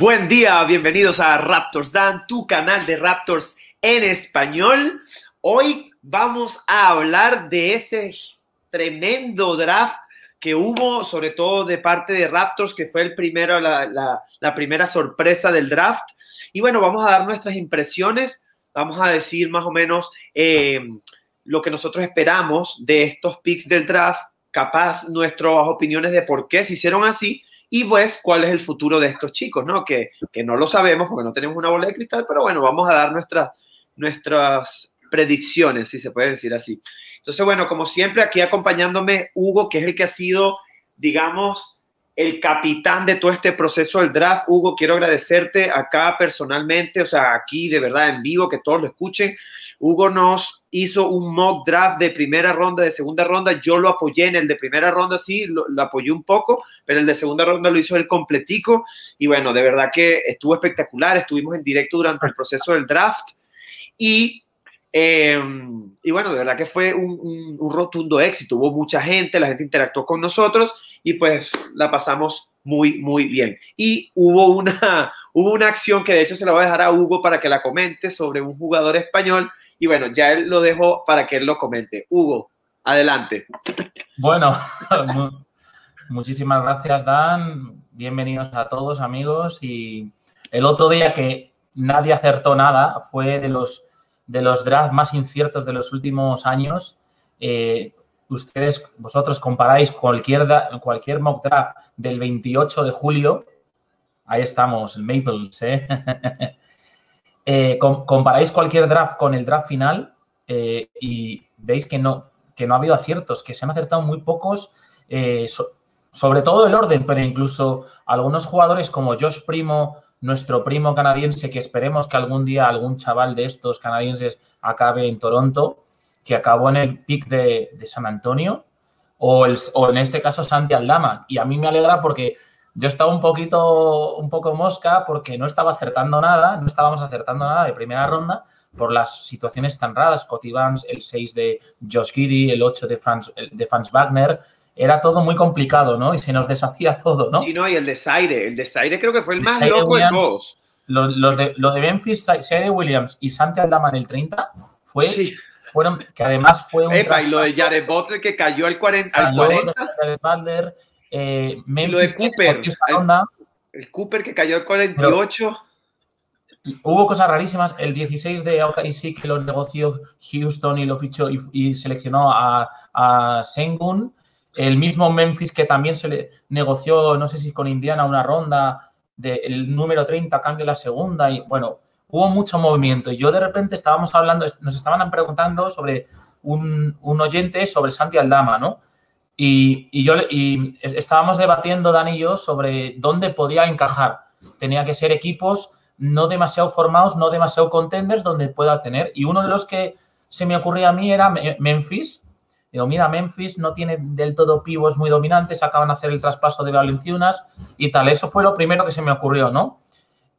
Buen día, bienvenidos a Raptors Dan, tu canal de Raptors en español. Hoy vamos a hablar de ese tremendo draft que hubo, sobre todo de parte de Raptors, que fue el primero, la, primera sorpresa del draft. Y bueno, vamos a dar nuestras impresiones, vamos a decir más o menos eh, lo que nosotros esperamos de estos picks del draft, capaz nuestras opiniones de por qué se hicieron así y pues cuál es el futuro de estos chicos, ¿no? Que, que no lo sabemos porque no tenemos una bola de cristal, pero bueno, vamos a dar nuestras nuestras predicciones, si se puede decir así. Entonces, bueno, como siempre, aquí acompañándome Hugo, que es el que ha sido, digamos, el capitán de todo este proceso del draft. Hugo, quiero agradecerte acá personalmente, o sea, aquí de verdad en vivo, que todos lo escuchen. Hugo nos hizo un mock draft de primera ronda, de segunda ronda. Yo lo apoyé en el de primera ronda, sí, lo, apoyé un poco, pero el de segunda ronda lo hizo el completico. Y bueno, de verdad que estuvo espectacular. Estuvimos en directo durante el proceso del draft. Y, em, y bueno, de verdad que fue un, un rotundo éxito. Hubo mucha gente, la gente interactuó con nosotros y pues la pasamos muy, muy bien. Y hubo una, hubo una acción que de hecho se la voy a dejar a Hugo para que la comente sobre un jugador español y bueno, ya él lo dejo para que él lo comente. Hugo, adelante. Bueno, muchísimas gracias, Dan. Bienvenidos a todos, amigos. Y el otro día que nadie acertó nada fue de los, de los drafts más inciertos de los últimos años. Eh, ustedes, vosotros comparáis cualquier, cualquier mock draft del 28 de julio, ahí estamos, el Maples, ¿eh? Eh, comparáis cualquier draft con el draft final eh, y veis que no, que no ha habido aciertos, que se han acertado muy pocos, sobre todo el orden, pero incluso algunos jugadores como Josh Primo, nuestro primo canadiense, que esperemos que algún día algún chaval de estos canadienses acabe en Toronto, que acabó en el pick de, San Antonio, o, en este caso Santi Aldama. Y a mí me alegra porque yo estaba un poquito, un poco mosca porque no estaba acertando nada, no estábamos acertando nada de primera ronda por las situaciones tan raras. Scotty el 6 de Josh Giddy, el 8 de Franz, de Franz Wagner. Era todo muy complicado, ¿no? Y se nos deshacía todo, ¿no? Sí, no, y el de Zaire. El de Zaire creo que fue el más loco de todos. Los, de, lo de Memphis, Zaire Williams y Santi Aldama en el 30 fue... Fueron, que además fue un. Epa, y lo de Jared Butler que cayó al 40. Al 40. Jared Butler, eh, lo de Cooper, el, Cooper que cayó el 48. hubo cosas rarísimas. El 16 de sí que lo negoció Houston y lo fichó y, seleccionó a, a, Sengun. El mismo Memphis que también se le negoció, no sé si con Indiana, una ronda del número 30, cambio la segunda. Y bueno, hubo mucho movimiento. Y yo de repente estábamos hablando, nos estaban preguntando sobre un, un oyente sobre Santi Aldama, ¿no? Y, yo, y estábamos debatiendo, Dan y yo, sobre dónde podía encajar. Tenía que ser equipos no demasiado formados, no demasiado contenders, donde pueda tener. Y uno de los que se me ocurría a mí era Memphis. Digo, mira, Memphis no tiene del todo pivos muy dominantes, acaban de hacer el traspaso de Valenciunas y tal. Eso fue lo primero que se me ocurrió, ¿no?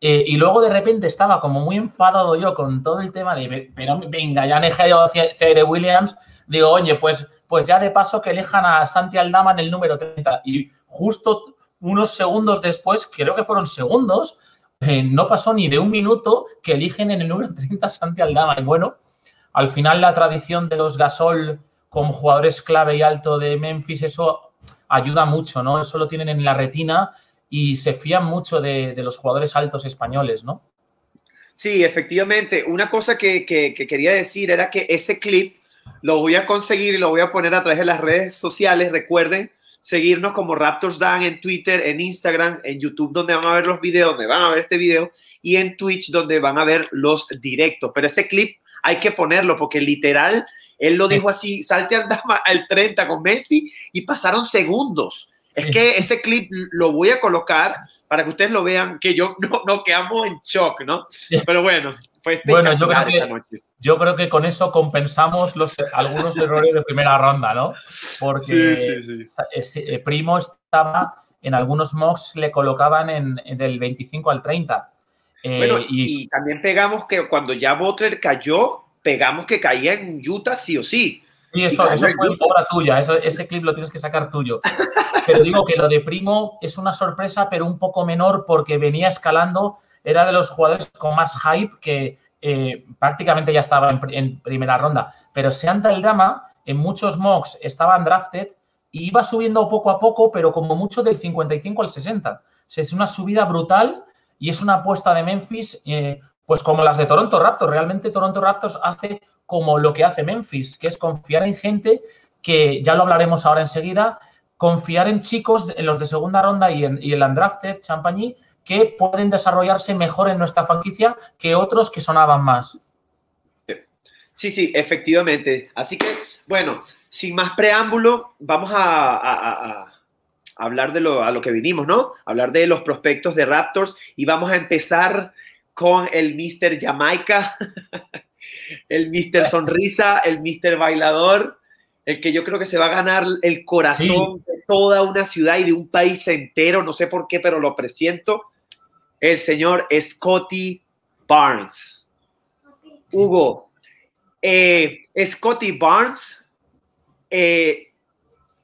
Eh, y luego de repente estaba como muy enfadado yo con todo el tema de, pero venga, ya han dejado C.R. Williams. Digo, oye, pues pues ya de paso que elijan a Santi Aldama en el número 30. Y justo unos segundos después, creo que fueron segundos, eh, no pasó ni de un minuto que eligen en el número 30 a Santi Aldama. Y bueno, al final la tradición de los Gasol como jugadores clave y alto de Memphis, eso ayuda mucho, ¿no? Eso lo tienen en la retina y se fían mucho de, los jugadores altos españoles, ¿no? Sí, efectivamente. Una cosa que, que quería decir era que ese clip lo voy a conseguir y lo voy a poner a través de las redes sociales. Recuerden seguirnos como Raptors Dan en Twitter, en Instagram, en YouTube, donde van a ver los videos, donde van a ver este video, y en Twitch, donde van a ver los directos. Pero ese clip hay que ponerlo porque literal, él lo dijo así, salte al, al 30 con Messi y pasaron segundos. Es que ese clip lo voy a colocar para que ustedes lo vean, que yo no, no quedamos en shock, ¿no? Pero bueno, fue bueno, yo creo, que, yo creo que con eso compensamos los, algunos errores de primera ronda, ¿no? Porque Ese, Primo estaba en algunos mocks, le colocaban en, del 25 al 30. Eh, bueno, y, también pegamos que cuando ya Butler cayó, pegamos que caía en Utah sí o sí. Sí, eso, fue obra tuya, ese clip lo tienes que sacar tuyo. Pero digo que lo de Primo es una sorpresa, pero un poco menor porque venía escalando, era de los jugadores con más hype que eh, prácticamente ya estaba en, primera ronda. Pero Seanta el Dama, en muchos mocks estaban drafted y iba subiendo poco a poco, pero como mucho del 55 al 60. es una subida brutal y es una apuesta de Memphis, eh, pues como las de Toronto Raptors. Realmente Toronto Raptors hace como lo que hace Memphis, que es confiar en gente que, ya lo hablaremos ahora enseguida, confiar en chicos, en los de segunda ronda y en, y el undrafted, Champagne, que pueden desarrollarse mejor en nuestra franquicia que otros que sonaban más. Sí, sí, efectivamente. Así que, bueno, sin más preámbulo, vamos a, hablar de lo, a lo que vinimos, ¿no? Hablar de los prospectos de Raptors y vamos a empezar con el Mr. Jamaica, el Mr. Sonrisa, el Mr. Bailador, el que yo creo que se va a ganar el corazón de toda una ciudad y de un país entero, no sé por qué, pero lo presiento, el señor Scotty Barnes. Hugo, eh, Scotty Barnes, eh,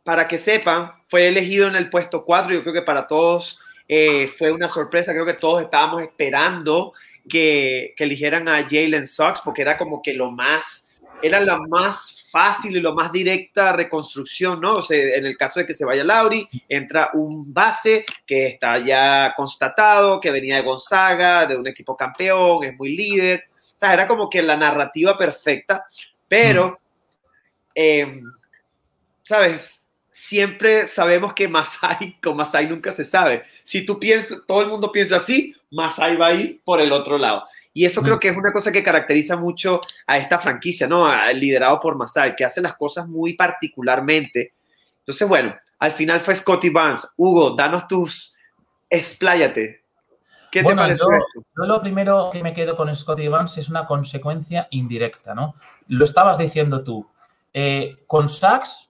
para que sepan, fue elegido en el puesto 4. Yo creo que para todos eh, fue una sorpresa. Creo que todos estábamos esperando que, que eligieran a Jalen Sox porque era como que lo más, era la más fácil y lo más directa reconstrucción, ¿no? O sea, en el caso de que se vaya Lauri, entra un base que está ya constatado, que venía de Gonzaga, de un equipo campeón, es muy líder. O sea, era como que la narrativa perfecta, pero, em, ¿sabes? Siempre sabemos que Masai, con Masai nunca se sabe. Si tú piensas, todo el mundo piensa así, Masai va a ir por el otro lado. Y eso creo mm. que es una cosa que caracteriza mucho a esta franquicia, ¿no? liderado por Masai, que hace las cosas muy particularmente. Entonces, bueno, al final fue Scotty Barnes. Hugo, danos tus, expláyate. ¿Qué te parece yo, yo, lo primero que me quedo con Scotty Barnes es una consecuencia indirecta, ¿no? Lo estabas diciendo tú. Eh, con Sachs,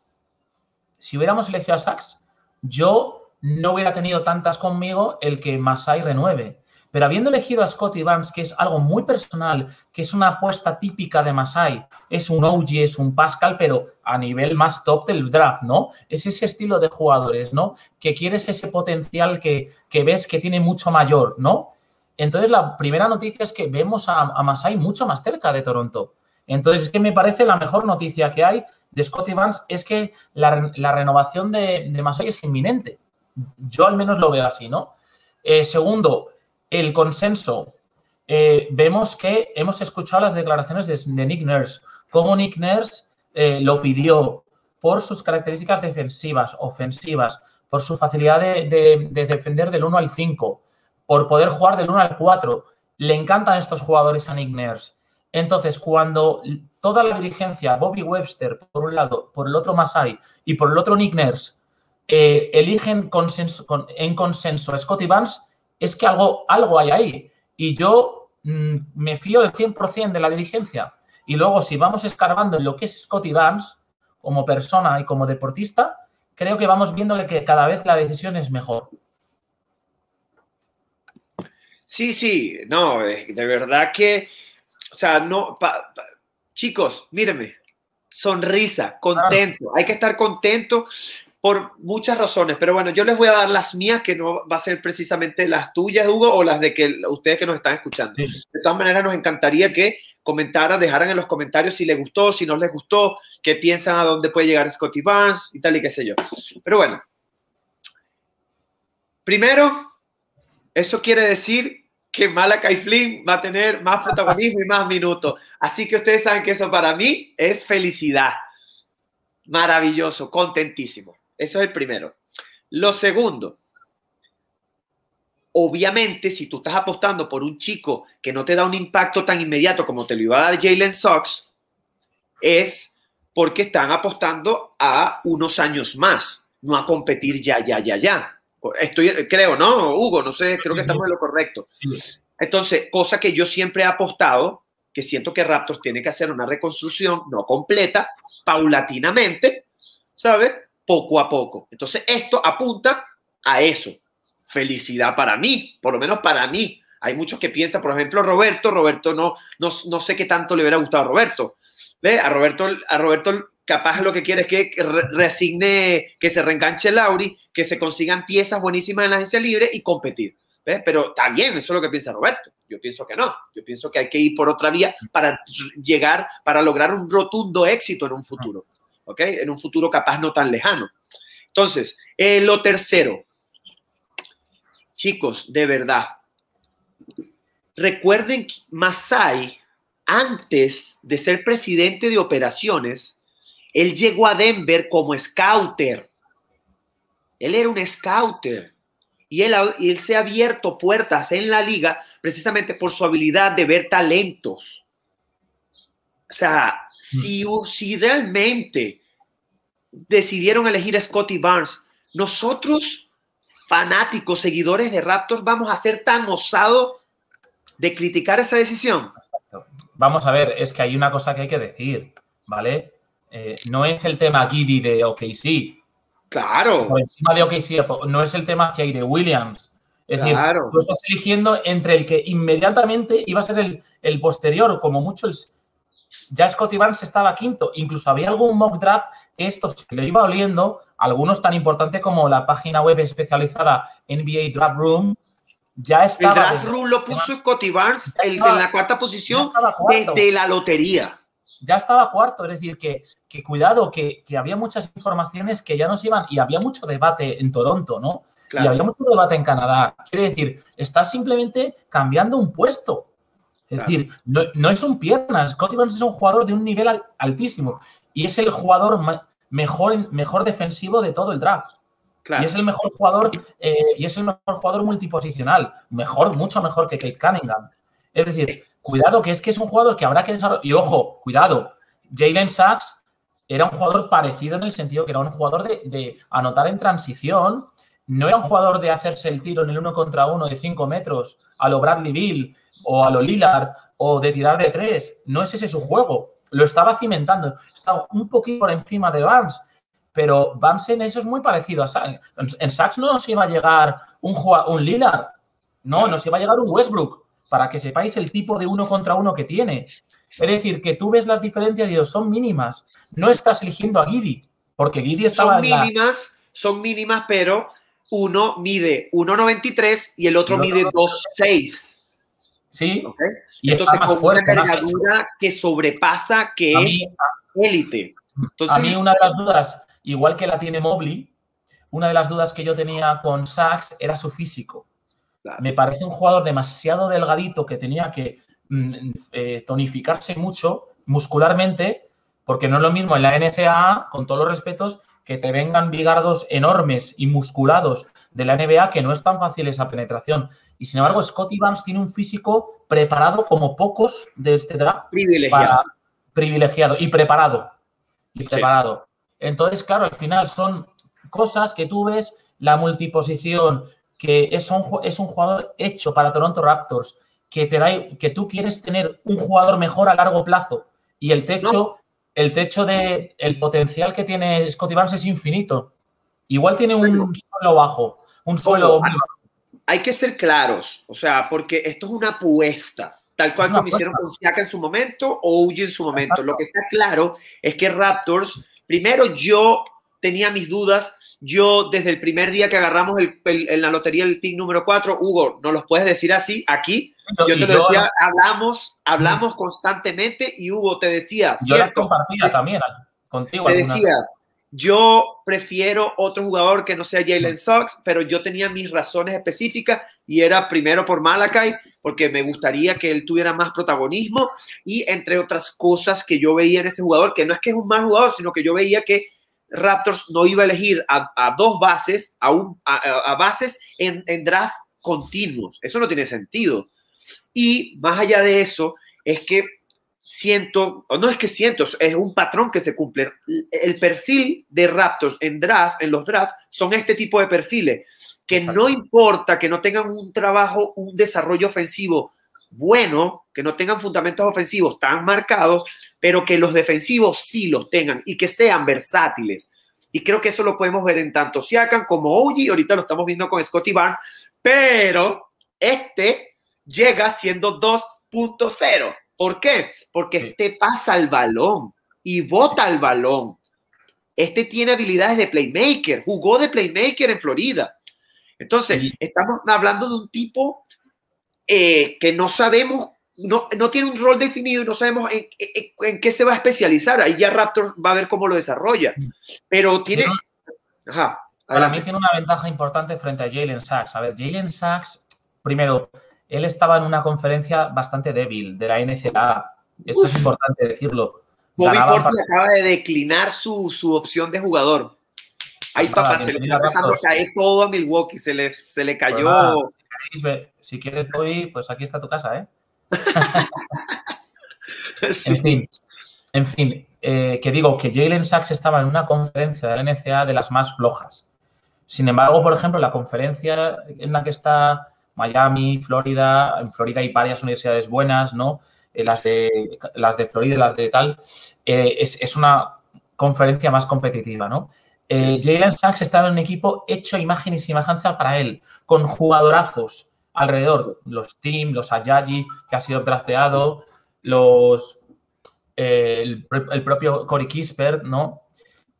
si hubiéramos elegido a Sachs, yo no hubiera tenido tantas conmigo el que Masai renueve. Pero habiendo elegido a Scotty Barnes, que es algo muy personal, que es una apuesta típica de Masai, es un OG, es un Pascal, pero a nivel más top del draft, ¿no? Es ese estilo de jugadores, ¿no? Que quieres ese potencial que, ves que tiene mucho mayor, ¿no? Entonces, la primera noticia es que vemos a, Masai mucho más cerca de Toronto. Entonces, es que me parece la mejor noticia que hay de Scotty Barnes es que la, renovación de, de, es inminente. Yo al menos lo veo así, ¿no? Eh, segundo, el consenso. Eh, vemos que hemos escuchado las declaraciones de, Nick Nurse, cómo Nick Nurse eh, lo pidió por sus características defensivas, ofensivas, por su facilidad de, defender del 1 al 5, por poder jugar del 1 al 4. Le encantan estos jugadores a Nick Nurse. Entonces, cuando toda la dirigencia, Bobby Webster por un lado, por el otro Masai y por el otro Nick Nurse, eh, eligen en consenso a Scotty Vance, es que algo, algo hay ahí. Y yo mm, me fío del 100% de la dirigencia. Y luego, si vamos escarbando en lo que es Scotty Dance, como persona y como deportista, creo que vamos viendo que cada vez la decisión es mejor. Sí, sí, no, de verdad que, o sea, no, chicos, mírenme, sonrisa, contento, hay que estar contento por muchas razones, pero bueno, yo les voy a dar las mías, que no va a ser precisamente las tuyas, Hugo, o las de que ustedes que nos están escuchando. De todas maneras, nos encantaría que comentaran, dejaran en los comentarios si les gustó, si no les gustó, qué piensan a dónde puede llegar Scotty Barnes y tal y qué sé yo. Pero bueno, primero, eso quiere decir que Malakai Flynn va a tener más protagonismo y más minutos. Así que ustedes saben que eso para mí es felicidad. Maravilloso, contentísimo. Eso es el primero. Lo segundo, obviamente, si tú estás apostando por un chico que no te da un impacto tan inmediato como te lo iba a dar Jalen Sox, es porque están apostando a unos años más, no a competir ya, ya, ya, ya. Estoy, creo, ¿no? Hugo, no sé, creo que estamos en lo correcto. Entonces, cosa que yo siempre he apostado, que siento que Raptors tiene que hacer una reconstrucción no completa, paulatinamente, ¿sabes? poco a poco. Entonces, esto apunta a eso. Felicidad para mí, por lo menos para mí. Hay muchos que piensan, por ejemplo, Roberto, Roberto no, no, no sé qué tanto le hubiera gustado a Roberto. ¿Ve? A Roberto, a Roberto capaz lo que quiere es que resigne, que se reenganche Lauri, que se consigan piezas buenísimas en la agencia libre y competir. Pero está bien, eso es lo que piensa Roberto. Yo pienso que no. Yo pienso que hay que ir por otra vía para llegar, para lograr un rotundo éxito en un futuro. ¿Ok? En un futuro capaz no tan lejano. Entonces, eh, lo tercero. Chicos, de verdad. Recuerden que Masai, antes de ser presidente de operaciones, él llegó a Denver como scouter. Él era un scouter y él, se ha abierto puertas en la liga precisamente por su habilidad de ver talentos. O sea, si, mm. si realmente decidieron elegir a Scotty Barnes, nosotros, fanáticos, seguidores de Raptors, vamos a ser tan osados de criticar esa decisión. Vamos a ver, es que hay una cosa que hay que decir, ¿vale? Eh, no es el tema Giddy de OKC, Claro. Por encima de OKC, no es el tema Jaire Williams. Es decir, tú estás eligiendo entre el que inmediatamente iba a ser el, el posterior, como mucho el, ya Scotty Barnes estaba quinto. Incluso había algún mock draft que esto se le iba oliendo, algunos tan importantes como la página web especializada NBA Draft Room. Ya estaba. El Draft Room lo puso Scotty Barnes en la cuarta posición desde la lotería. Ya estaba cuarto, es decir, que que cuidado, que, había muchas informaciones que ya nos iban y había mucho debate en Toronto, ¿no? Y había mucho debate en Canadá. Quiere decir, estás simplemente cambiando un puesto. Es decir, no, es un pierna. Scotty Barnes es un jugador de un nivel altísimo y es el jugador mejor, mejor defensivo de todo el draft. Y es el mejor jugador eh, y es el mejor jugador multiposicional. Mejor, mucho mejor que Kate Cunningham. Es decir, cuidado, que es que es un jugador que habrá que desarrollar. Y ojo, cuidado, Jalen Sachs era un jugador parecido en el sentido que era un jugador de, anotar en transición, no era un jugador de hacerse el tiro en el uno contra uno de cinco metros a lo Bradley Bill o a lo Lillard o de tirar de tres. No es ese su juego. Lo estaba cimentando. Estaba un poquito por encima de Barnes, pero Barnes en eso es muy parecido a Sachs. En Sachs no nos iba a llegar un, un Lillard, no, nos iba a llegar un Westbrook, para que sepáis el tipo de uno contra uno que tiene. Es decir, que tú ves las diferencias y son mínimas. No estás eligiendo a Giddy, porque Giddy estaba son mínimas, son mínimas, pero uno mide 1.93 y el otro mide 2.6. Sí. Y Entonces, con fuerte, una envergadura que sobrepasa, que es élite. a mí una de las dudas, igual que la tiene Mobley, una de las dudas que yo tenía con Sachs era su físico. Me parece un jugador demasiado delgadito que tenía que Mm, eh, tonificarse mucho muscularmente, porque no es lo mismo en la NCAA, con todos los respetos, que te vengan bigardos enormes y musculados de la NBA, que no es tan fácil esa penetración. Y sin embargo, Scotty Barnes tiene un físico preparado como pocos de este draft. Privilegiado. privilegiado y preparado. Y preparado. Entonces, claro, al final son cosas que tú ves, la multiposición, que es un, es un jugador hecho para Toronto Raptors, que te da, que tú quieres tener un jugador mejor a largo plazo y el techo, el techo de el potencial que tiene Scotty Barnes es infinito. Igual tiene un suelo bajo, un suelo Hay que ser claros, o sea, porque esto es una apuesta, tal cual como hicieron con Siaka en su momento o Uji en su momento. Lo que está claro es que Raptors, primero yo tenía mis dudas yo, desde el primer día que agarramos el, en la lotería el pick número 4, Hugo, ¿no los puedes decir así aquí? Yo te decía, hablamos, hablamos constantemente y Hugo te decía. Yo las compartía también contigo. Te decía, yo prefiero otro jugador que no sea Jalen Sox, pero yo tenía mis razones específicas y era primero por Malakai, porque me gustaría que él tuviera más protagonismo y entre otras cosas que yo veía en ese jugador, que no es que es un mal jugador, sino que yo veía que Raptors no iba a elegir a, dos bases, a, un, a, bases en, draft continuos. Eso no tiene sentido. Y más allá de eso, es que siento, o no es que siento, es un patrón que se cumple. El perfil de Raptors en draft, en los drafts, son este tipo de perfiles, que no importa que no tengan un trabajo, un desarrollo ofensivo bueno, que no tengan fundamentos ofensivos tan marcados, pero que los defensivos sí los tengan y que sean versátiles. Y creo que eso lo podemos ver en tanto Siakam como Oji, ahorita lo estamos viendo con Scotty Barnes, pero este llega siendo 2.0. ¿Por qué? Porque este pasa el balón. y bota el balón. Este tiene habilidades de playmaker, jugó de playmaker en Florida. Entonces, estamos hablando de un tipo eh, que no sabemos, no, no, tiene un rol definido y no sabemos en, en, qué se va a especializar. Ahí ya Raptor va a ver cómo lo desarrolla. Pero tiene... Ajá, Para mí tiene una ventaja importante frente a Jalen Sachs. A ver, Jalen Sachs, primero, él estaba en una conferencia bastante débil de la NCAA. Esto es importante decirlo. Bobby Portis acaba de declinar su, su, opción de jugador. Ay, papá, se le está pasando caer todo a Milwaukee, se le, se le cayó. si quieres hoy, pues aquí está tu casa, ¿eh? En fin, en fin eh, que digo que Jalen Sachs estaba en una conferencia de la NCA de las más flojas. Sin embargo, por ejemplo, la conferencia en la que está Miami, Florida, en Florida hay varias universidades buenas, ¿no? Eh, las, de, las de Florida, las de tal, eh, es, una conferencia más competitiva, ¿no? Jalen Sachs estaba en un equipo hecho imagen y semejanza para él, con jugadorazos alrededor, los Team, los Ayayi, que ha sido drafteado, los, el, propio Corey Kispert, ¿no?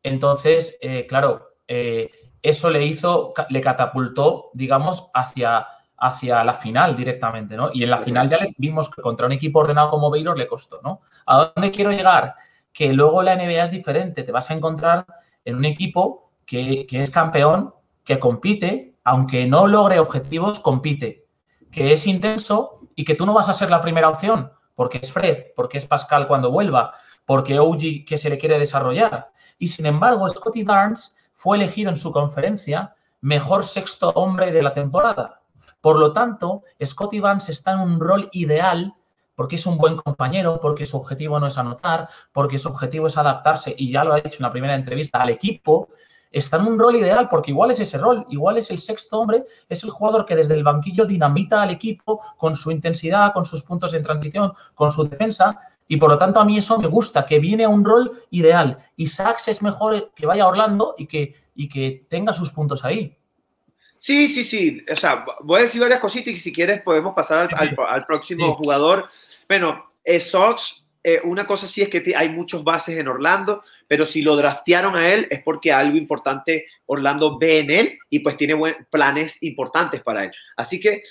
Entonces, claro, eso le hizo, le catapultó, digamos, hacia hacia la final directamente, ¿no? Y en la final ya le vimos que contra un equipo ordenado como Baylor le costó, ¿no? ¿A dónde quiero llegar? Que luego la NBA es diferente, te vas a encontrar en un equipo que, es campeón, que compite, aunque no logre objetivos, compite, que es intenso y que tú no vas a ser la primera opción, porque es Fred, porque es Pascal cuando vuelva, porque OG que se le quiere desarrollar. Y sin embargo, Scotty Barnes fue elegido en su conferencia mejor sexto hombre de la temporada. Por lo tanto, Scotty Vance está en un rol ideal porque es un buen compañero, porque su objetivo no es anotar, porque su objetivo es adaptarse, y ya lo ha dicho en la primera entrevista, al equipo, está en un rol ideal porque igual es ese rol, igual es el sexto hombre, es el jugador que desde el banquillo dinamita al equipo con su intensidad, con sus puntos en transición, con su defensa, y por lo tanto a mí eso me gusta, que viene a un rol ideal. Y Sachs es mejor que vaya a Orlando y que, y que tenga sus puntos ahí. Sí, sí, sí. O sea, voy a decir varias cositas y si quieres podemos pasar al, próximo jugador. Bueno, eh, Sox, eh, una cosa sí es que hay muchos bases en Orlando, pero si lo draftearon a él es porque algo importante Orlando ve en él y pues tiene planes importantes para él. Así que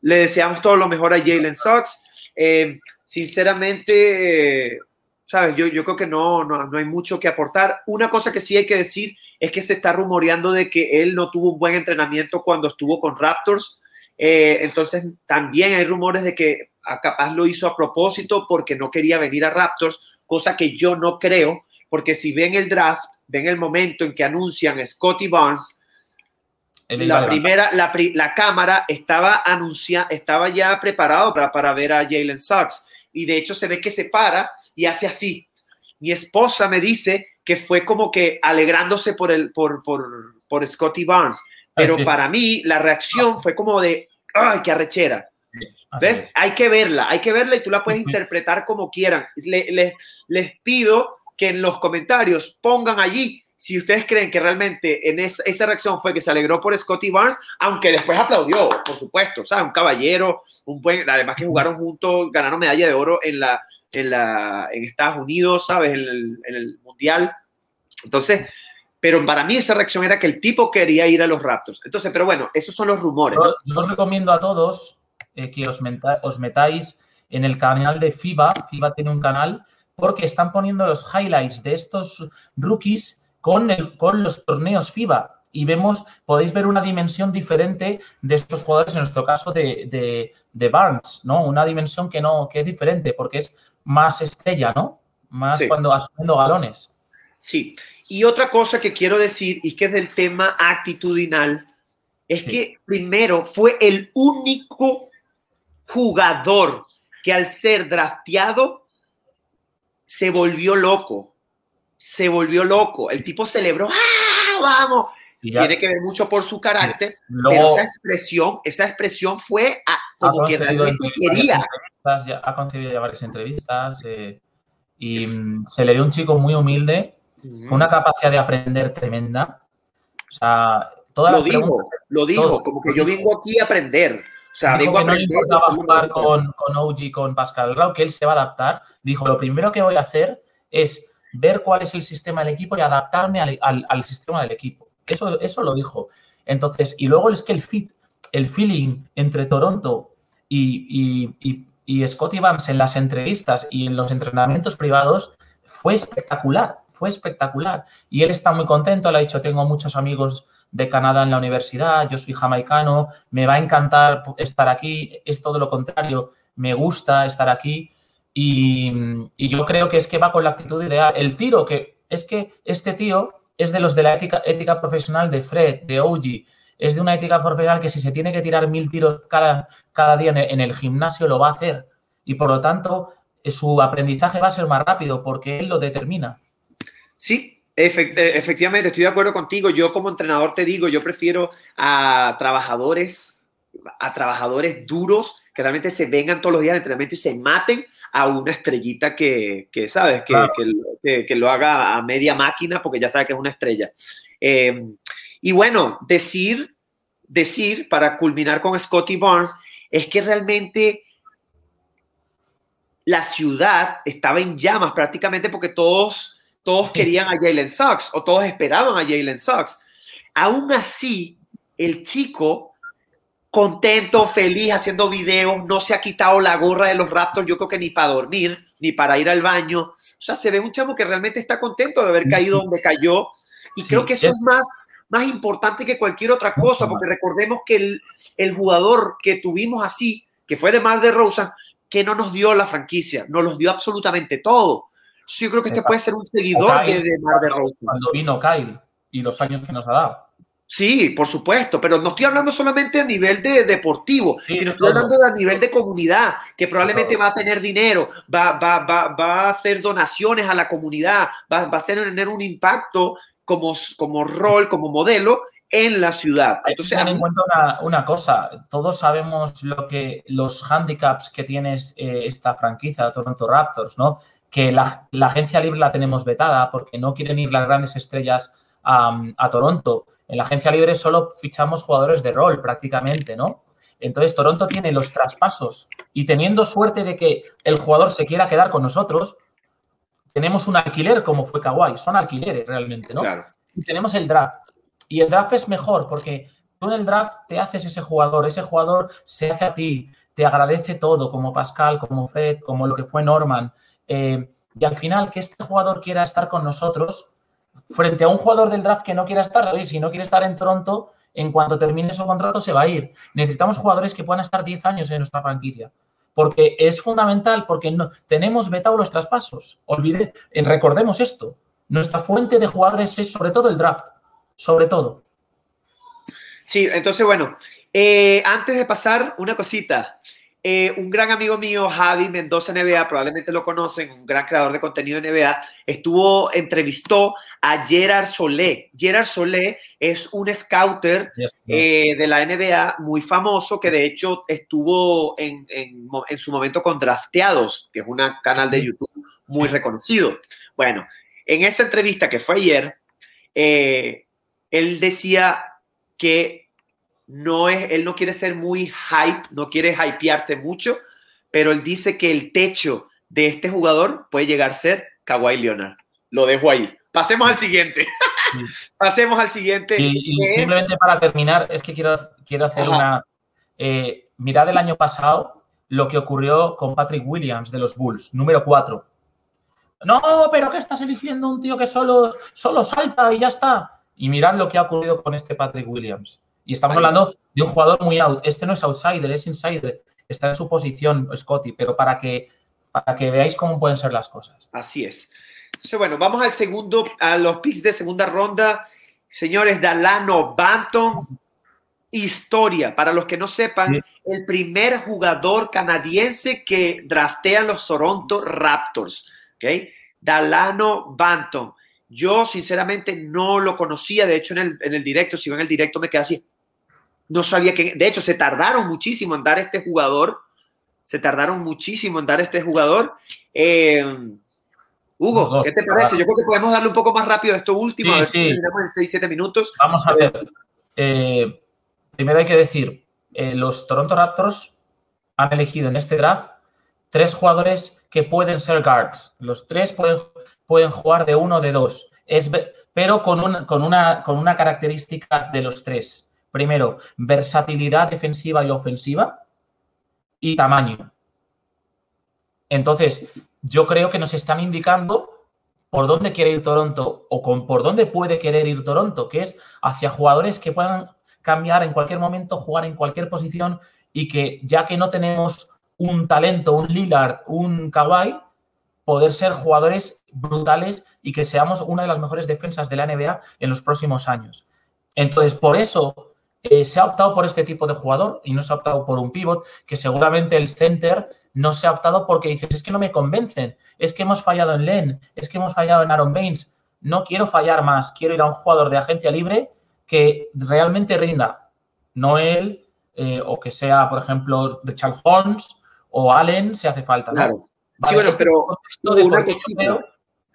le deseamos todo lo mejor a Jalen Sox. Eh, sinceramente, sabes, yo, yo creo que no, no, no hay mucho que aportar. Una cosa que sí hay que decir es que se está rumoreando de que él no tuvo un buen entrenamiento cuando estuvo con Raptors. Eh, entonces también hay rumores de que capaz lo hizo a propósito porque no quería venir a Raptors, cosa que yo no creo, porque si ven el draft, ven el momento en que anuncian a Scotty Barnes, la primera, la, la, cámara estaba anuncia, estaba ya preparado para, para ver a Jalen Sachs y de hecho se ve que se para y hace así. Mi esposa me dice que fue como que alegrándose por, el, por, por, por Scotty Barnes. Pero para mí la reacción fue como de, ¡ay, qué arrechera! ¿Ves? Hay que verla, hay que verla y tú la puedes interpretar como quieran. Le, les pido que en los comentarios pongan allí si ustedes creen que realmente en esa, esa, reacción fue que se alegró por Scotty Barnes, aunque después aplaudió, por supuesto, ¿sabes? Un caballero, un buen, además que jugaron juntos, ganaron medalla de oro en la, en, la, en Estados Unidos, ¿sabes? En el, en el Mundial. Entonces, pero para mí esa reacción era que el tipo quería ir a los Raptors. Entonces, pero bueno, esos son los rumores. Yo, os recomiendo a todos eh, que os, os, metáis en el canal de FIBA. FIBA tiene un canal porque están poniendo los highlights de estos rookies con, el, con los torneos FIBA. Y vemos, podéis ver una dimensión diferente de estos jugadores, en nuestro caso de, de, Barnes, ¿no? Una dimensión que no, que es diferente, porque es más estrella, ¿no? Más cuando asumiendo galones. Sí, y otra cosa que quiero decir, y que es del tema actitudinal, es que primero fue el único jugador que al ser drafteado se volvió loco. Se volvió loco. El tipo celebró, ¡ah, vamos! Tiene que ver mucho por su carácter, pero esa expresión, esa expresión fue como que realmente quería. ha concedido ya varias entrevistas eh, y mm, se le dio un chico muy humilde con una capacidad de aprender tremenda. O sea, lo dijo, lo dijo, como que yo vengo aquí a aprender. O sea, a aprender. No jugar con, con OG, con Pascal Rao, que él se va a adaptar. Dijo, lo primero que voy a hacer es ver cuál es el sistema del equipo y adaptarme al, sistema del equipo. Eso, eso lo dijo. Entonces, y luego es que el fit, el feeling entre Toronto y, y, y, Scotty Vance en las entrevistas y en los entrenamientos privados fue espectacular, fue espectacular. Y él está muy contento, le ha dicho, tengo muchos amigos de Canadá en la universidad, yo soy jamaicano, me va a encantar estar aquí, es todo lo contrario, me gusta estar aquí y, yo creo que es que va con la actitud ideal. El tiro, que es que este tío es de los de la ética, profesional de Fred, de OG, es de una ética profesional que si se tiene que tirar mil tiros cada, cada día en el, gimnasio lo va a hacer y por lo tanto su aprendizaje va a ser más rápido porque él lo determina. Sí, efectivamente, estoy de acuerdo contigo. Yo como entrenador te digo, yo prefiero a trabajadores, a trabajadores duros que realmente se vengan todos los días al entrenamiento y se maten a una estrellita que, ¿sabes? Que, que, lo haga a media máquina porque ya sabe que es una estrella. Em, y bueno, decir, decir, para culminar con Scotty Barnes, es que realmente la ciudad estaba en llamas prácticamente porque todos todos querían a Jalen Suggs o todos esperaban a Jalen Suggs. Aún así, el chico contento, feliz, haciendo videos, no se ha quitado la gorra de los Raptors, yo creo que ni para dormir, ni para ir al baño. O sea, se ve un chamo que realmente está contento de haber caído donde cayó. Y creo que eso es, más, más importante que cualquier otra cosa, porque recordemos que el, el jugador que tuvimos así, que fue de Mar de Rosa, que no nos dio la franquicia, nos los dio absolutamente todo. Yo creo que este puede ser un seguidor de, Mar de Rosa. Cuando vino Kyle y los años que nos ha dado. Sí, por supuesto, pero no estoy hablando solamente a nivel de deportivo, sino estoy hablando a nivel de comunidad, que probablemente va a tener dinero, va, va, va, va a hacer donaciones a la comunidad, va, va a tener un impacto como, como rol, como modelo en la ciudad. Entonces, ten en cuenta una, una, cosa, todos sabemos lo que los handicaps que tiene eh, esta franquicia, Toronto Raptors, ¿no? Que la, agencia libre la tenemos vetada porque no quieren ir las grandes estrellas a, Toronto. En la agencia libre solo fichamos jugadores de rol prácticamente, ¿no? Entonces Toronto tiene los traspasos y teniendo suerte de que el jugador se quiera quedar con nosotros, tenemos un alquiler como fue Kawhi, son alquileres realmente, ¿no? Y tenemos el draft. Y el draft es mejor porque tú en el draft te haces ese jugador, ese jugador se hace a ti, te agradece todo, como Pascal, como Fred, como lo que fue Norman. Eh, y al final, que este jugador quiera estar con nosotros, frente a un jugador del draft que no quiera estar, oye, si no quiere estar en Toronto, en cuanto termine su contrato se va a ir. Necesitamos jugadores que puedan estar 10 años en nuestra franquicia. Porque es fundamental, porque no, tenemos vetado los traspasos. Olvide, eh, recordemos esto. Nuestra fuente de jugadores es sobre todo el draft. Sobre todo. Sí, entonces, bueno, eh, antes de pasar, una cosita. Eh, un gran amigo mío, Javi Mendoza NBA, probablemente lo conocen, un gran creador de contenido de NBA, estuvo, entrevistó a Gerard Solé. Gerard Solé es un scouter eh, de la NBA muy famoso que de hecho estuvo en, su momento con Drafteados, que es un canal de YouTube muy reconocido. Bueno, en esa entrevista que fue ayer, eh, él decía que no es, él no quiere ser muy hype, no quiere hypearse mucho, pero él dice que el techo de este jugador puede llegar a ser Kawhi Leonard. Lo dejo ahí. Pasemos al siguiente. Pasemos al siguiente. Y, simplemente para terminar, es que quiero, quiero hacer una. Eh, mirad el año pasado lo que ocurrió con Patrick Williams de los Bulls, número 4. No, pero que estás eligiendo un tío que solo, solo salta y ya está. Y mirad lo que ha ocurrido con este Patrick Williams. Y estamos hablando de un jugador muy out. Este no es outsider, es insider. Está en su posición, Scotty, pero para que, para que veáis cómo pueden ser las cosas. Así es. Entonces, bueno, vamos al segundo, a los picks de segunda ronda. Señores, Dalano Banton, historia. Para los que no sepan, el primer jugador canadiense que draftean los Toronto Raptors. ¿okay? Dalano Banton. Yo, sinceramente, no lo conocía. De hecho, en el, en el directo, si ven el directo, me quedé así no sabía que, de hecho, se tardaron muchísimo en dar este jugador. Se tardaron muchísimo en dar este jugador. Eh, Hugo, ¿qué te parece? Yo creo que podemos darle un poco más rápido a esto último, a ver si terminamos en 6, 7 minutos. Vamos a ver. Eh, primero hay que decir, eh, los Toronto Raptors han elegido en este draft tres jugadores que pueden ser guards. Los tres pueden, pueden jugar de uno o de dos. Es, pero con, con, una, con una característica de los tres. Primero, versatilidad defensiva y ofensiva y tamaño. Entonces, yo creo que nos están indicando por dónde quiere ir Toronto o con, por dónde puede querer ir Toronto, que es hacia jugadores que puedan cambiar en cualquier momento, jugar en cualquier posición y que ya que no tenemos un talento, un Lillard, un Kawhi, poder ser jugadores brutales y que seamos una de las mejores defensas de la NBA en los próximos años. Entonces, por eso eh, se ha optado por este tipo de jugador y no se ha optado por un pivot, que seguramente el center no se ha optado porque dices, es que no me convencen, es que hemos fallado en Len, es que hemos fallado en Aaron Baines, no quiero fallar más, quiero ir a un jugador de agencia libre que realmente rinda, no él, eh, o que sea, por ejemplo, Richard Holmes o Allen, si hace falta. Claro. sí, bueno, este pero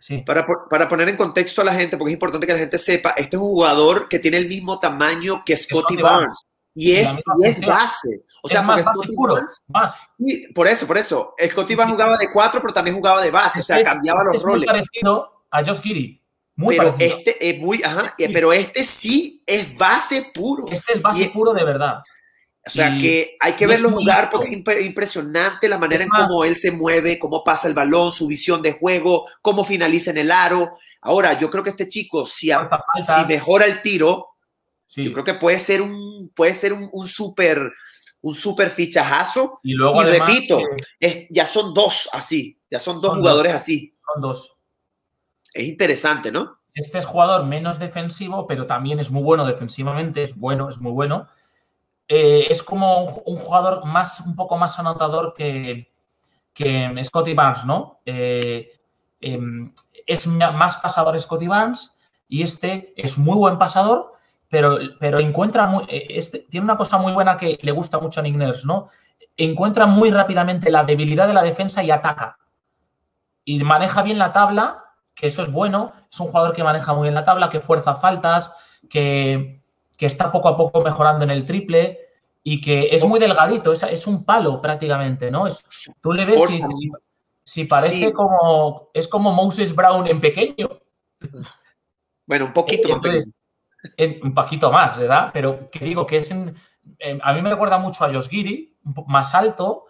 cosita. Para, poner en contexto a la gente, porque es importante que la gente sepa, este es un jugador que tiene el mismo tamaño que Scotty, Barnes. Y es, es base. O sea, más puro, más. por eso, por eso. Scotty Barnes jugaba de cuatro, pero también jugaba de base. o sea, cambiaba los roles. Es muy parecido a Josh Giddy. Muy pero parecido. este es muy, ajá, pero este sí es base puro. Este es base puro de verdad. O sea que hay que verlo jugar porque es impresionante la manera en cómo él se mueve, cómo pasa el balón, su visión de juego, cómo finaliza en el aro. Ahora, yo creo que este chico, si, mejora el tiro, yo creo que puede ser un, puede ser un, un súper un super fichajazo. Y luego, repito, ya son dos así, ya son dos jugadores así. Son dos. Es interesante, ¿no? Este es jugador menos defensivo, pero también es muy bueno defensivamente, es bueno, es muy bueno. Eh, es como un, jugador más, un poco más anotador que, que Scotty Barnes, ¿no? Eh, em, es más pasador Scotty Barnes y este es muy buen pasador, pero, pero encuentra muy, eh, este, tiene una cosa muy buena que le gusta mucho a Nick Nurse, ¿no? Encuentra muy rápidamente la debilidad de la defensa y ataca. Y maneja bien la tabla, que eso es bueno. Es un jugador que maneja muy bien la tabla, que fuerza faltas, que, que está poco a poco mejorando en el triple y que es muy delgadito, es, es un palo prácticamente, ¿no? Es, tú le ves y si, parece como, es como Moses Brown en pequeño. Bueno, un poquito más. un poquito más, ¿verdad? Pero que digo que es a mí me recuerda mucho a Josh Giddy, más alto,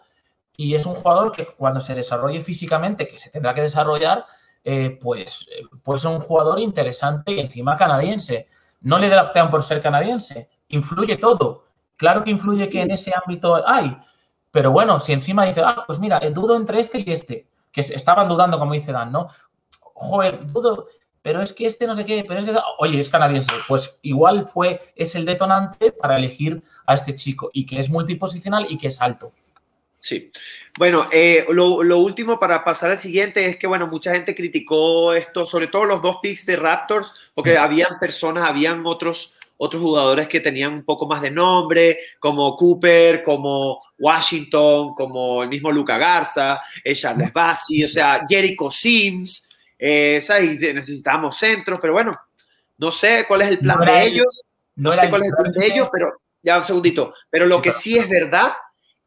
y es un jugador que cuando se desarrolle físicamente, que se tendrá que desarrollar, eh, pues, eh, pues es un jugador interesante y encima canadiense no le draftean por ser canadiense. Influye todo. Claro que influye que en ese ámbito hay, pero bueno, si encima dice, ah, pues mira, dudo entre este y este, que estaban dudando, como dice Dan, ¿no? Joder, dudo, pero es que este no sé qué, pero es que, oye, es canadiense. Pues igual fue, es el detonante para elegir a este chico y que es multiposicional y que es alto. Sí. Bueno, eh, lo, último para pasar al siguiente es que, bueno, mucha gente criticó esto, sobre todo los dos picks de Raptors, porque habían personas, habían otros, otros jugadores que tenían un poco más de nombre, como Cooper, como Washington, como el mismo Luca Garza, eh, Charles Bassi, o sea, Jericho Sims, eh, necesitamos centros, pero bueno, no sé cuál es el plan de ellos, no, sé cuál es el plan de ellos, pero ya un segundito, pero lo que sí es verdad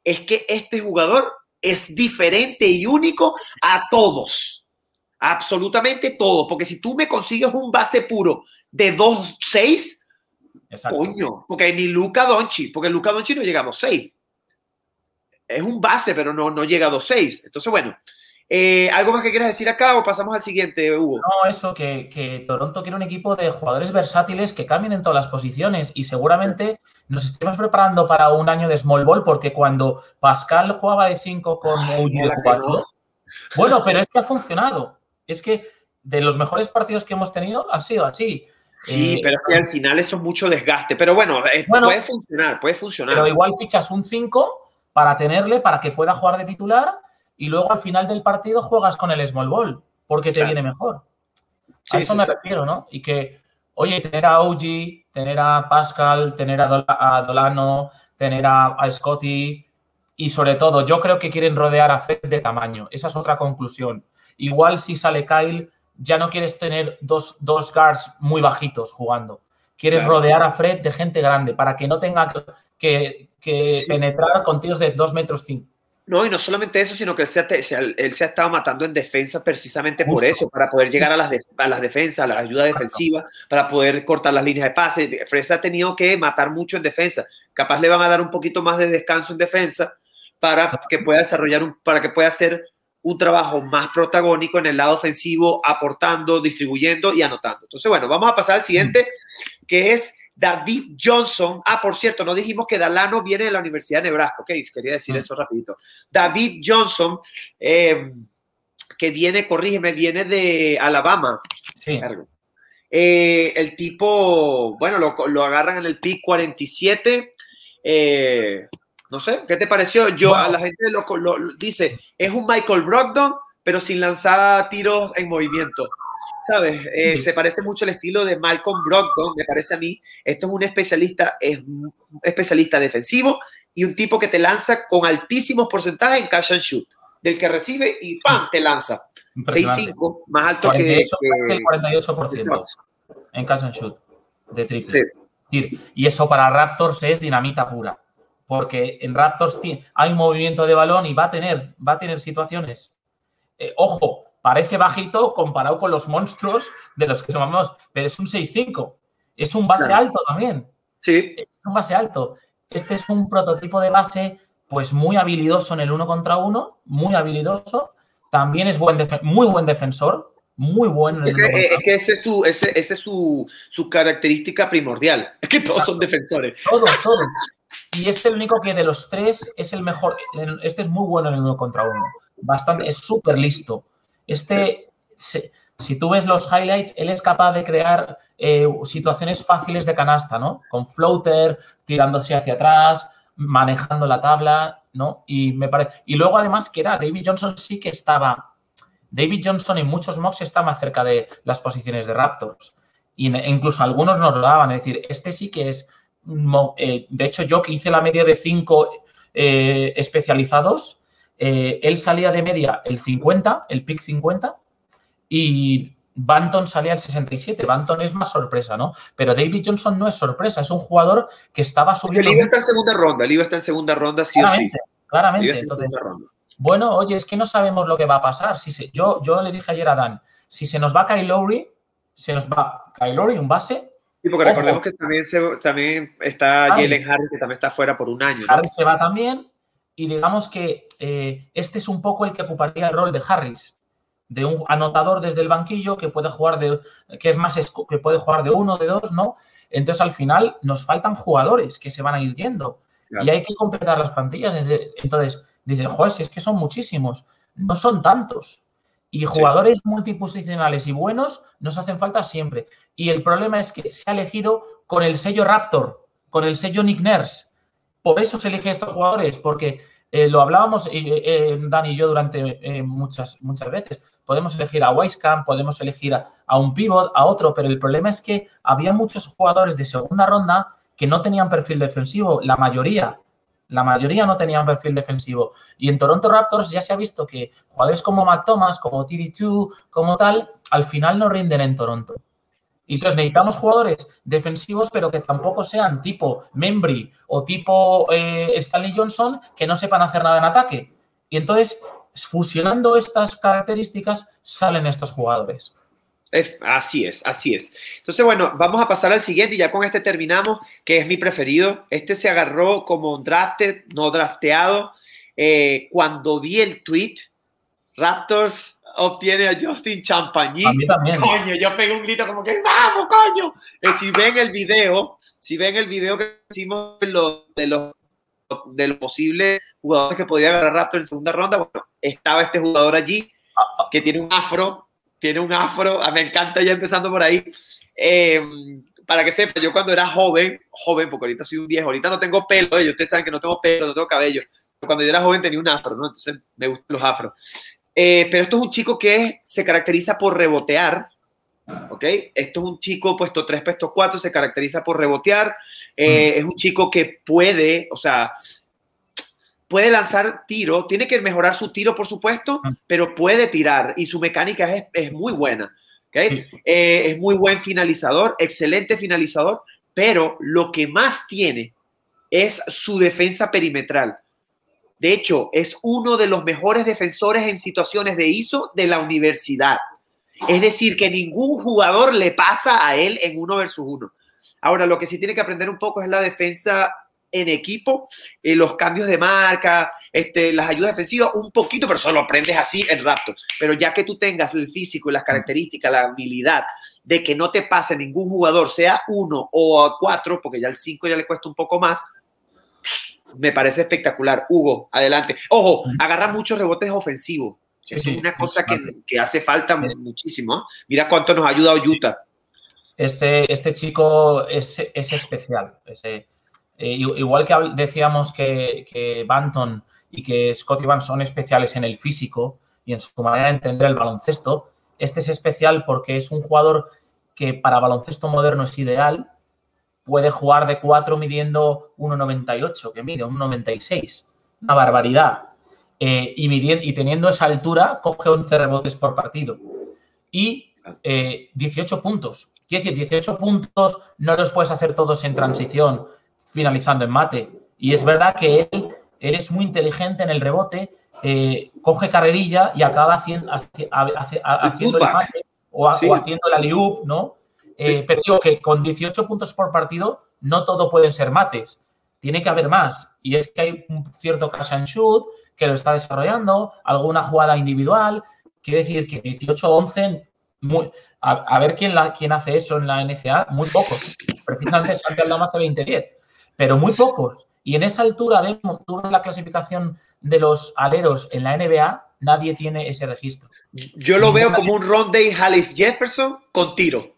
es que este jugador es diferente y único a todos. Absolutamente todos. Porque si tú me consigues un base puro de 2-6, coño, porque ni Luca Donchi, porque Luca Donchi no llega a 2-6. Es un base, pero no, no llega a 2-6. Entonces, bueno, eh, ¿Algo más que quieras decir acá o pasamos al siguiente, Hugo? No, eso, que, Toronto quiere un equipo de jugadores versátiles que cambien en todas las posiciones y seguramente nos estemos preparando para un año de small ball porque cuando Pascal jugaba de 5 con de 4, bueno, pero es que ha funcionado. Es que de los mejores partidos que hemos tenido han sido así. Sí, eh, pero es que al final eso es mucho desgaste. Pero bueno, bueno, puede funcionar, puede funcionar. Pero igual fichas un 5 para tenerle, para que pueda jugar de titular y luego al final del partido juegas con el small ball porque te viene mejor. a eso me refiero, ¿no? Y que, oye, tener a OG, tener a Pascal, tener a, Dolano, tener a, Scotty y sobre todo, yo creo que quieren rodear a Fred de tamaño. Esa es otra conclusión. Igual si sale Kyle, ya no quieres tener dos, dos guards muy bajitos jugando. Quieres rodear a Fred de gente grande para que no tenga que, penetrar con tíos de dos metros cinco No, y no solamente eso, sino que él se ha, él se ha estado matando en defensa precisamente por eso, para poder llegar a las, a las defensas, a la ayuda defensiva, para poder cortar las líneas de pase. Fresa ha tenido que matar mucho en defensa. Capaz le van a dar un poquito más de descanso en defensa para que pueda desarrollar un, para que pueda hacer un trabajo más protagónico en el lado ofensivo, aportando, distribuyendo y anotando. Entonces, bueno, vamos a pasar al siguiente, que es David Johnson. Ah, por cierto, no dijimos que Dalano viene de la Universidad de Nebraska. Ok, quería decir mm. eso rapidito. David Johnson, eh, que viene, corrígeme, viene de Alabama. Sí. Eh, el tipo, bueno, lo, lo, agarran en el pick 47. Eh, no sé, ¿qué te pareció? Yo a la gente lo, dice, es un Michael Brogdon, pero sin lanzar tiros en movimiento. ¿Sabes? Eh, se parece mucho al estilo de Malcolm Brogdon, me parece a mí. Esto es un especialista, es un especialista defensivo y un tipo que te lanza con altísimos porcentajes en catch and shoot. Del que recibe y ¡pam! te lanza. 6-5, más alto que, El 48% en catch and shoot de triple. Y eso para Raptors es dinamita pura porque en Raptors hay un movimiento de balón y va a tener, va a tener situaciones. Eh, ojo, parece bajito comparado con los monstruos de los que somos, pero es un 6-5. Es un base alto también. Sí. Es un base alto. Este es un prototipo de base, pues muy habilidoso en el uno contra uno, muy habilidoso. También es buen muy buen defensor, muy bueno. Es que, es que ese es, su, ese, es su, su, característica primordial. Es que todos son defensores. Todos, todos. Y este, el único que de los tres es el mejor. Este es muy bueno en el uno contra uno. Bastante, es súper listo. Este, si tú ves los highlights, él es capaz de crear eh, situaciones fáciles de canasta, ¿no? Con floater, tirándose hacia atrás, manejando la tabla, ¿no? Y me parece. Y luego, además, que era David Johnson sí que estaba. David Johnson en muchos mocks está más cerca de las posiciones de Raptors. Y incluso algunos nos lo daban. Es decir, este sí que es eh, de hecho, yo que hice la media de cinco eh, especializados, eh, él salía de media el 50, el pick 50, y Banton salía el 67. Banton es más sorpresa, ¿no? Pero David Johnson no es sorpresa, es un jugador que estaba subiendo. El IVA está en segunda ronda, el IVA está en segunda ronda, sí claramente, o sí. Claramente, entonces. Bueno, oye, es que no sabemos lo que va a pasar. Si se, yo, yo le dije ayer a Dan, si se nos va Kyle Lowry, se nos va Kyle Lowry, un base, Sí, porque recordemos que también, también está Jalen Harris, que también está fuera por un año. Harris se va también, y digamos que eh, este es un poco el que ocuparía el rol de Harris, de un anotador desde el banquillo que puede jugar de, que es más que puede jugar de uno, de dos, ¿no? Entonces al final nos faltan jugadores que se van a ir yendo y hay que completar las plantillas. Entonces dicen, joder, si es que son muchísimos, no son tantos. Y jugadores multiposicionales y buenos nos hacen falta siempre. Y el problema es que se ha elegido con el sello Raptor, con el sello Nick Nurse. Por eso se eligen estos jugadores, porque eh, lo hablábamos eh, eh, Dan y yo durante muchas, muchas veces. Podemos elegir a Wisecamp, podemos elegir a, a, un pivot, a otro, pero el problema es que había muchos jugadores de segunda ronda que no tenían perfil defensivo, la mayoría. La mayoría no tenían perfil defensivo. Y en Toronto Raptors ya se ha visto que jugadores como Matt Thomas, como TD2, como tal, al final no rinden en Toronto. Y entonces necesitamos jugadores defensivos, pero que tampoco sean tipo Membry o tipo eh, Stanley Johnson, que no sepan hacer nada en ataque. Y entonces, fusionando estas características, salen estos jugadores así es, así es. Entonces, bueno, vamos a pasar al siguiente y ya con este terminamos, que es mi preferido. Este se agarró como un no drafteado. Eh, cuando vi el tweet, Raptors obtiene a Justin Champagne. A mí también. Coño, yo pegué un grito como que ¡vamos, coño! Eh, si ven el video, si ven el video que hicimos de los, de los, de los posibles jugadores que podía agarrar Raptors en segunda ronda, bueno, estaba este jugador allí que tiene un afro tiene un afro, ah, me encanta ya empezando por ahí. Eh, para que sepa, yo cuando era joven, joven, porque ahorita soy un viejo, ahorita no tengo pelo, ellos ustedes saben que no tengo pelo, no tengo cabello, pero cuando yo era joven tenía un afro, ¿no? Entonces me gustan los afros. Eh, pero esto es un chico que se caracteriza por rebotear, ¿ok? Esto es un chico puesto 3, puesto 4, se caracteriza por rebotear, eh, mm. es un chico que puede, o sea, puede lanzar tiro, tiene que mejorar su tiro, por supuesto, ah. pero puede tirar y su mecánica es, muy buena. ¿okay? Eh, es muy buen finalizador, excelente finalizador, pero lo que más tiene es su defensa perimetral. De hecho, es uno de los mejores defensores en situaciones de ISO de la universidad. Es decir, que ningún jugador le pasa a él en uno versus uno. Ahora, lo que sí tiene que aprender un poco es la defensa en equipo, eh, los cambios de marca, este, las ayudas defensivas, un poquito, pero solo aprendes así en Raptor. Pero ya que tú tengas el físico y las características, la habilidad de que no te pase ningún jugador, sea uno o cuatro, porque ya el cinco ya le cuesta un poco más, me parece espectacular. Hugo, adelante. Ojo, agarra muchos rebotes ofensivos. es una cosa que, hace falta muchísimo. Mira cuánto nos ha ayudado Utah. Este, este chico es, especial. Eh, igual que decíamos que, que Banton y que Scott Evans son especiales en el físico y en su manera de entender el baloncesto, este es especial porque es un jugador que para baloncesto moderno es ideal, puede jugar de 4 midiendo 1,98, que mide 1,96. Una barbaridad. Eh, y, midiendo, y teniendo esa altura, coge 11 rebotes por partido. Y 18 eh, puntos. Quiere decir, 18 puntos no los puedes hacer todos en transición, finalizando en mate. Y es verdad que él, es muy inteligente en el rebote, eh, coge carrerilla y acaba haciendo, haciendo el mate o, haciendo la liup, ¿no? Eh, pero digo que con 18 puntos por partido no todo pueden ser mates. Tiene que haber más. Y es que hay un cierto cash and shoot que lo está desarrollando, alguna jugada individual. Quiere decir que 18-11, a, ver quién, la, quién hace eso en la NCA, muy pocos. Precisamente Santiago Lama hace 20-10, pero muy pocos. Y en esa altura, vemos, tú ves la clasificación de los aleros en la NBA, nadie tiene ese registro. Yo lo veo como un Rondé Halif Jefferson con tiro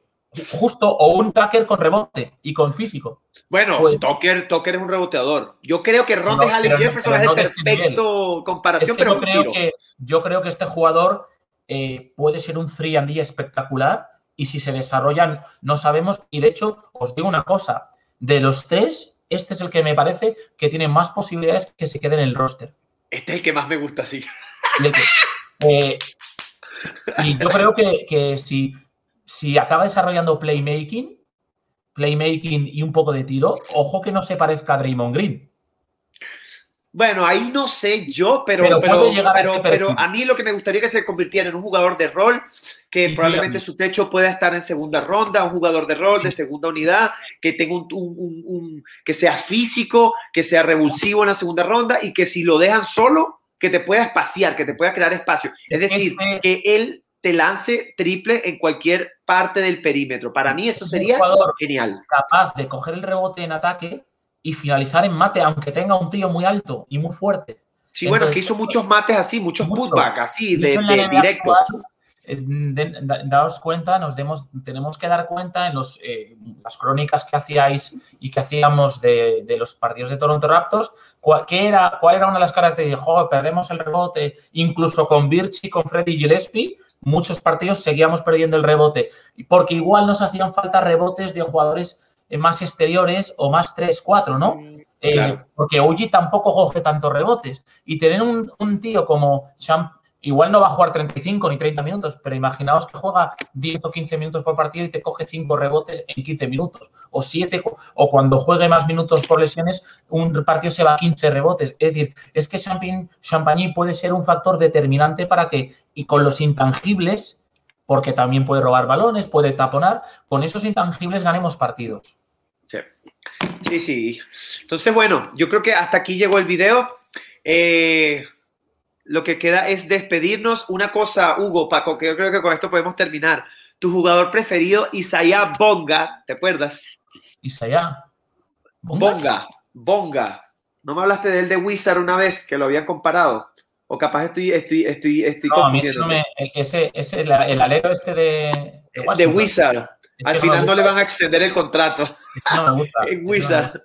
justo o un Tucker con rebote y con físico. Bueno, pues, Tucker, es un reboteador. Yo creo que Ron de Jefferson es el este perfecto comparación, pero yo creo, que, yo creo que este jugador eh, puede ser un 3 and D espectacular y si se desarrollan no sabemos. Y de hecho, os digo una cosa, de los tres, este es el que me parece que tiene más posibilidades que se quede en el roster. Este es el que más me gusta, sí. Y, eh, yo creo que, que si si acaba desarrollando playmaking, playmaking y un poco de tiro, ojo que no se parezca a Draymond Green. Bueno, ahí no sé yo, pero, pero, a, mí lo que me gustaría que se convirtiera en un jugador de rol, que probablemente su techo pueda estar en segunda ronda, un jugador de rol de segunda unidad, que tenga un, que sea físico, que sea revulsivo en la segunda ronda y que si lo dejan solo, que te pueda espaciar, que te pueda crear espacio. Es decir, que él te lance triple en cualquier parte del perímetro. Para mí eso sería genial. Capaz de coger el rebote en ataque y finalizar en mate, aunque tenga un tío muy alto y muy fuerte. Sí, bueno, que hizo muchos mates así, muchos putbacks así, de, directos. Eh, daos cuenta, nos demos, tenemos que dar cuenta en los, eh, las crónicas que hacíais y que hacíamos de, los partidos de Toronto Raptors, cuál, era, cuál era una de las características. Joder, perdemos el rebote, incluso con Birchi, con Freddy Gillespie, muchos partidos seguíamos perdiendo el rebote, porque igual nos hacían falta rebotes de jugadores eh, más exteriores o más 3-4, ¿no? Eh, porque Uji tampoco coge tantos rebotes. Y tener un, un tío como Champ Igual no va a jugar 35 ni 30 minutos, pero imaginaos que juega 10 o 15 minutos por partido y te coge 5 rebotes en 15 minutos, o 7, o cuando juegue más minutos por lesiones, un partido se va a 15 rebotes. Es decir, es que Champagny puede ser un factor determinante para que, y con los intangibles, porque también puede robar balones, puede taponar, con esos intangibles ganemos partidos. Sí, sí. Entonces, bueno, yo creo que hasta aquí llegó el video. Eh, lo que queda es despedirnos. Una cosa, Hugo, Paco, que yo creo que con esto podemos terminar. Tu jugador preferido, Isaiah Bonga, ¿te acuerdas? Isaiah. Bonga. Bonga. ¿No me hablaste de él de Wizard una vez que lo habían comparado? O capaz estoy, estoy, estoy, estoy no, a mí no me, ese, ese el, el alero este de, de, Wizard. Al final no le van a extender el contrato. No me gusta. en Wizard.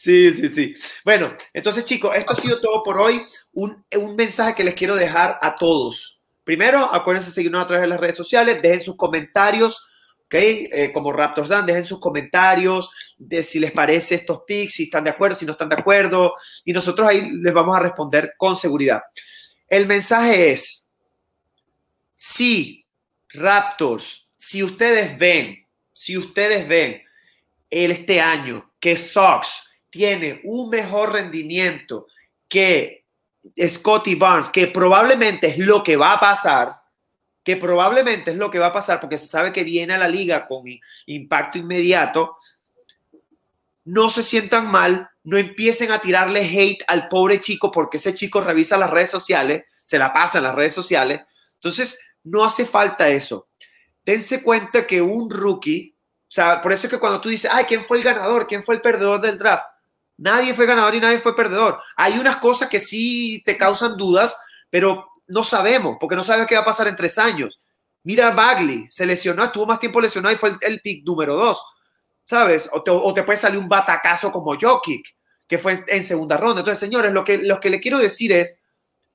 Sí, sí, sí. Bueno, entonces chicos, esto ha sido todo por hoy. Un, mensaje que les quiero dejar a todos. Primero, acuérdense de seguirnos a través de las redes sociales, dejen sus comentarios, ¿ok? Eh, como Raptors Dan, dejen sus comentarios de si les parece estos picks, si están de acuerdo, si no están de acuerdo, y nosotros ahí les vamos a responder con seguridad. El mensaje es, si Raptors, si ustedes ven, si ustedes ven este año que Sox tiene un mejor rendimiento que Scotty Barnes, que probablemente es lo que va a pasar, que probablemente es lo que va a pasar porque se sabe que viene a la liga con impacto inmediato, no se sientan mal, no empiecen a tirarle hate al pobre chico porque ese chico revisa las redes sociales, se la pasa en las redes sociales. Entonces, no hace falta eso. Dense cuenta que un rookie, o sea, por eso es que cuando tú dices, ay, ¿quién fue el ganador? ¿Quién fue el perdedor del draft? Nadie fue ganador y nadie fue perdedor. Hay unas cosas que sí te causan dudas, pero no sabemos, porque no sabes qué va a pasar en tres años. Mira, Bagley se lesionó, estuvo más tiempo lesionado y fue el, pick número dos, ¿sabes? O te, puede salir un batacazo como Jokic, que fue en segunda ronda. Entonces, señores, lo que, lo que le quiero decir es,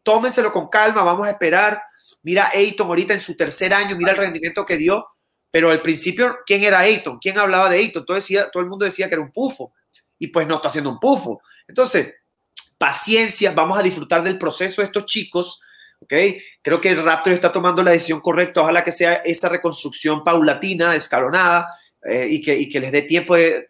tómenselo con calma, vamos a esperar. Mira Ayton ahorita en su tercer año, mira el rendimiento que dio, pero al principio, ¿quién era Ayton? ¿Quién hablaba de Ayton? Todo, decía, todo el mundo decía que era un pufo y pues no está haciendo un pufo. Entonces, paciencia, vamos a disfrutar del proceso de estos chicos. ¿ok? Creo que el Raptor está tomando la decisión correcta. Ojalá que sea esa reconstrucción paulatina, escalonada, eh, y, que, les dé tiempo de,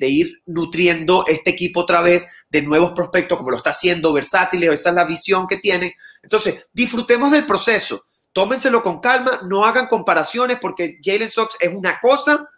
ir nutriendo este equipo otra vez de nuevos prospectos, como lo está haciendo versátiles, esa es la visión que tienen. Entonces, disfrutemos del proceso, tómenselo con calma, no hagan comparaciones porque Jalen Sox es una cosa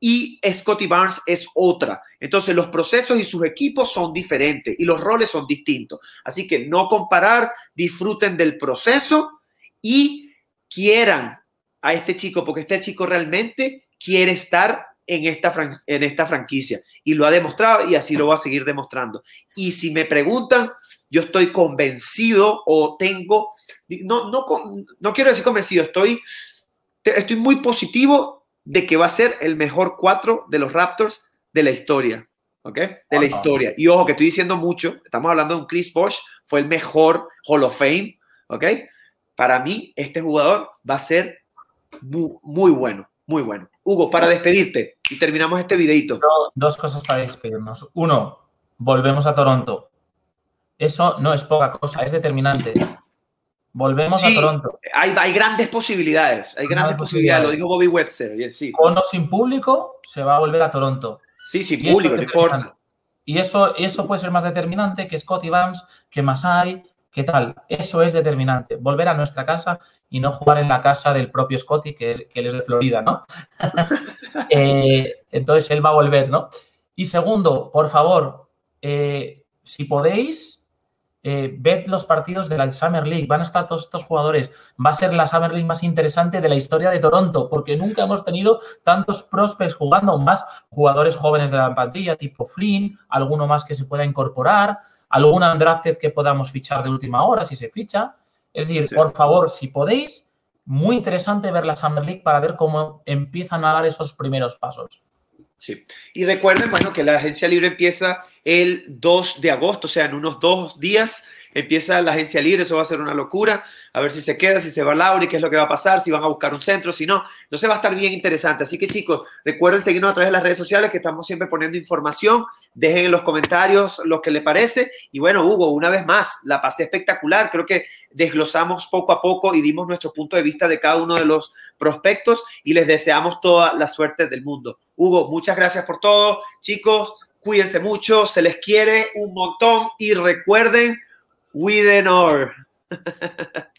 y Scotty Barnes es otra. Entonces los procesos y sus equipos son diferentes y los roles son distintos. Así que no comparar, disfruten del proceso y quieran a este chico, porque este chico realmente quiere estar en esta, en esta franquicia y lo ha demostrado y así lo va a seguir demostrando. Y si me preguntan, yo estoy convencido o tengo, no, no, no quiero decir convencido, estoy, estoy muy positivo de que va a ser el mejor cuatro de los Raptors de la historia. ¿Ok? De la historia. Y ojo, que estoy diciendo mucho. Estamos hablando de un Chris Bosh, fue el mejor Hall of Fame. ¿Ok? Para mí, este jugador va a ser muy, bueno. Muy bueno. Hugo, para despedirte y terminamos este videito. dos cosas para despedirnos. Uno, volvemos a Toronto. Eso no es poca cosa, es determinante. Volvemos a Toronto. Hay, hay, grandes posibilidades, hay grandes posibilidades. lo dijo Bobby Webster. Sí. Con o sin público, se va a volver a Toronto. Sí, sí, público, no importa. Y eso, eso puede ser más determinante que Scotty Barnes, que Masai, que tal. Eso es determinante. Volver a nuestra casa y no jugar en la casa del propio Scotty, que, que él es de Florida, ¿no? Eh, entonces él va a volver, ¿no? Y segundo, por favor, eh, si podéis, eh, ved los partidos de la Summer League, van a estar todos estos jugadores, va a ser la Summer League más interesante de la historia de Toronto, porque nunca hemos tenido tantos prospects jugando, más jugadores jóvenes de la plantilla, tipo Flynn, alguno más que se pueda incorporar, algún undrafted que podamos fichar de última hora si se ficha. Es decir, por favor, si podéis, muy interesante ver la Summer League para ver cómo empiezan a dar esos primeros pasos. Sí. Y recuerden, bueno, que la agencia libre empieza el 2 de agosto, o sea, en unos dos días empieza la agencia libre, eso va a ser una locura, a ver si se queda, si se va Lauri, qué es lo que va a pasar, si van a buscar un centro, si no, entonces va a estar bien interesante. Así que chicos, recuerden seguirnos a través de las redes sociales que estamos siempre poniendo información, dejen en los comentarios lo que les parece. Y bueno, Hugo, una vez más, la pasé espectacular, creo que desglosamos poco a poco y dimos nuestro punto de vista de cada uno de los prospectos y les deseamos toda la suerte del mundo. Hugo, muchas gracias por todo, chicos, Cuídense mucho, se les quiere un montón y recuerden, we the